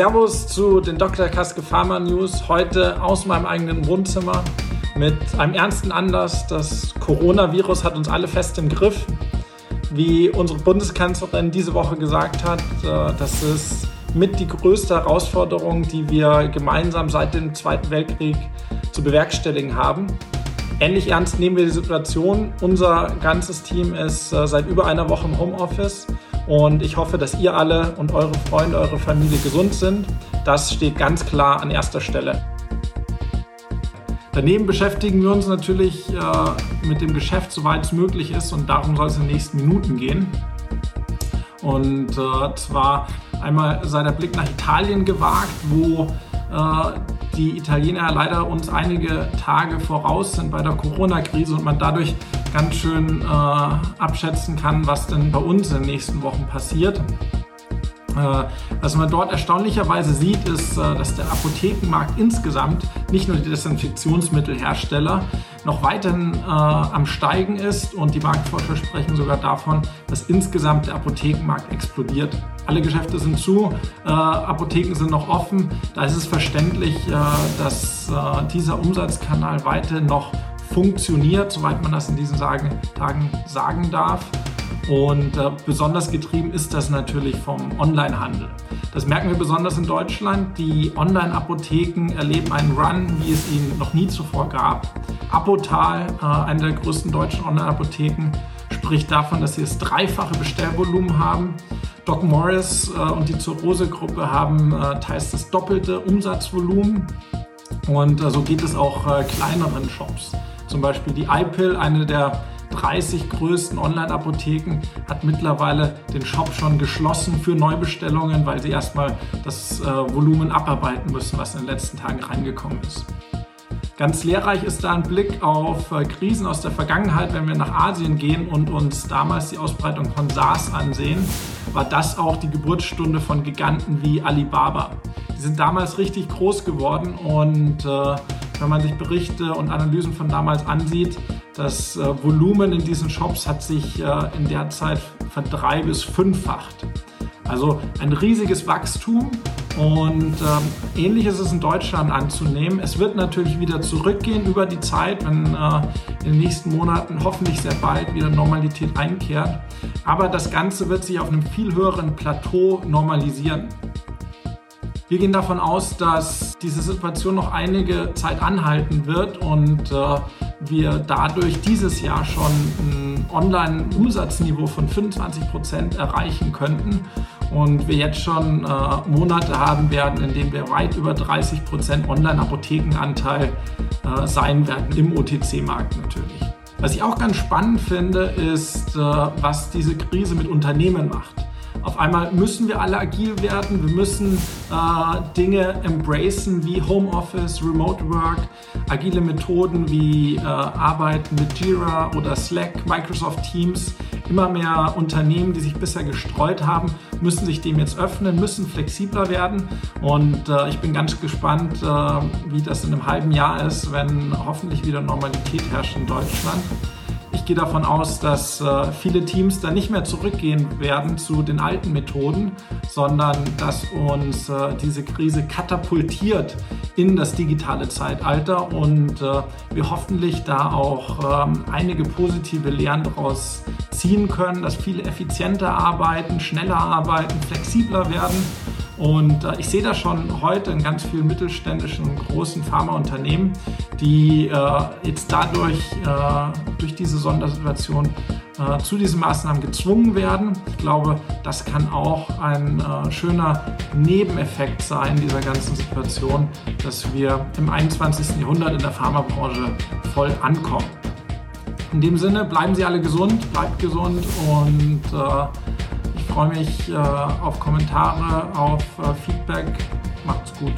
Servus zu den Dr. Kaske Pharma News. Heute aus meinem eigenen Wohnzimmer mit einem ernsten Anlass. Das Coronavirus hat uns alle fest im Griff. Wie unsere Bundeskanzlerin diese Woche gesagt hat, äh, das ist mit die größte Herausforderung, die wir gemeinsam seit dem Zweiten Weltkrieg zu bewerkstelligen haben. Ähnlich ernst nehmen wir die Situation. Unser ganzes Team ist äh, seit über einer Woche im Homeoffice und ich hoffe, dass ihr alle und eure Freunde, eure Familie gesund sind. Das steht ganz klar an erster Stelle. Daneben beschäftigen wir uns natürlich äh, mit dem Geschäft, soweit es möglich ist, und darum soll es in den nächsten Minuten gehen. Und äh, zwar einmal sei der Blick nach Italien gewagt, wo die Italiener leider uns einige Tage voraus sind bei der Corona-Krise und man dadurch ganz schön äh, abschätzen kann, was denn bei uns in den nächsten Wochen passiert. Äh, was man dort erstaunlicherweise sieht, ist, äh, dass der Apothekenmarkt insgesamt, nicht nur die Desinfektionsmittelhersteller, noch weiterhin äh, am Steigen ist und die Marktforscher sprechen sogar davon, dass insgesamt der Apothekenmarkt explodiert. Alle Geschäfte sind zu, äh, Apotheken sind noch offen. Da ist es verständlich, äh, dass äh, dieser Umsatzkanal weiterhin noch funktioniert, soweit man das in diesen Tagen sagen darf. Und äh, besonders getrieben ist das natürlich vom Onlinehandel. Das merken wir besonders in Deutschland. Die Online-Apotheken erleben einen Run, wie es ihn noch nie zuvor gab. Apotal, äh, eine der größten deutschen Online-Apotheken, spricht davon, dass sie das dreifache Bestellvolumen haben. Doc Morris äh, und die Zurose-Gruppe haben äh, teils das doppelte Umsatzvolumen. Und äh, so geht es auch äh, kleineren Shops. Zum Beispiel die iPill, eine der 30 größten Online-Apotheken hat mittlerweile den Shop schon geschlossen für Neubestellungen, weil sie erstmal das äh, Volumen abarbeiten müssen, was in den letzten Tagen reingekommen ist. Ganz lehrreich ist da ein Blick auf äh, Krisen aus der Vergangenheit, wenn wir nach Asien gehen und uns damals die Ausbreitung von SARS ansehen, war das auch die Geburtsstunde von Giganten wie Alibaba. Die sind damals richtig groß geworden und äh, wenn man sich Berichte und Analysen von damals ansieht, das äh, Volumen in diesen Shops hat sich äh, in der Zeit verdrei- bis fünffacht. Also ein riesiges Wachstum und ähm, ähnlich ist es in Deutschland anzunehmen. Es wird natürlich wieder zurückgehen über die Zeit, wenn äh, in den nächsten Monaten hoffentlich sehr bald wieder Normalität einkehrt. Aber das Ganze wird sich auf einem viel höheren Plateau normalisieren. Wir gehen davon aus, dass diese Situation noch einige Zeit anhalten wird und äh, wir dadurch dieses Jahr schon ein Online-Umsatzniveau von 25 Prozent erreichen könnten und wir jetzt schon äh, Monate haben werden, in denen wir weit über 30 Prozent Online-Apothekenanteil äh, sein werden im OTC-Markt natürlich. Was ich auch ganz spannend finde, ist, äh, was diese Krise mit Unternehmen macht. Auf einmal müssen wir alle agil werden, wir müssen äh, Dinge embracen wie Homeoffice, Remote Work, agile Methoden wie äh, Arbeiten mit Jira oder Slack, Microsoft Teams. Immer mehr Unternehmen, die sich bisher gestreut haben, müssen sich dem jetzt öffnen, müssen flexibler werden. Und äh, ich bin ganz gespannt, äh, wie das in einem halben Jahr ist, wenn hoffentlich wieder Normalität herrscht in Deutschland. Ich gehe davon aus, dass äh, viele Teams da nicht mehr zurückgehen werden zu den alten Methoden, sondern dass uns äh, diese Krise katapultiert in das digitale Zeitalter und äh, wir hoffentlich da auch ähm, einige positive Lehren daraus ziehen können, dass viele effizienter arbeiten, schneller arbeiten, flexibler werden und äh, ich sehe das schon heute in ganz vielen mittelständischen großen Pharmaunternehmen, die äh, jetzt dadurch, äh, durch diese Sondersituation, zu diesen Maßnahmen gezwungen werden. Ich glaube, das kann auch ein schöner Nebeneffekt sein dieser ganzen Situation, dass wir im 21. Jahrhundert in der Pharmabranche voll ankommen. In dem Sinne, bleiben Sie alle gesund, bleibt gesund und äh, freue mich äh, auf Kommentare, auf äh, Feedback. Macht's gut.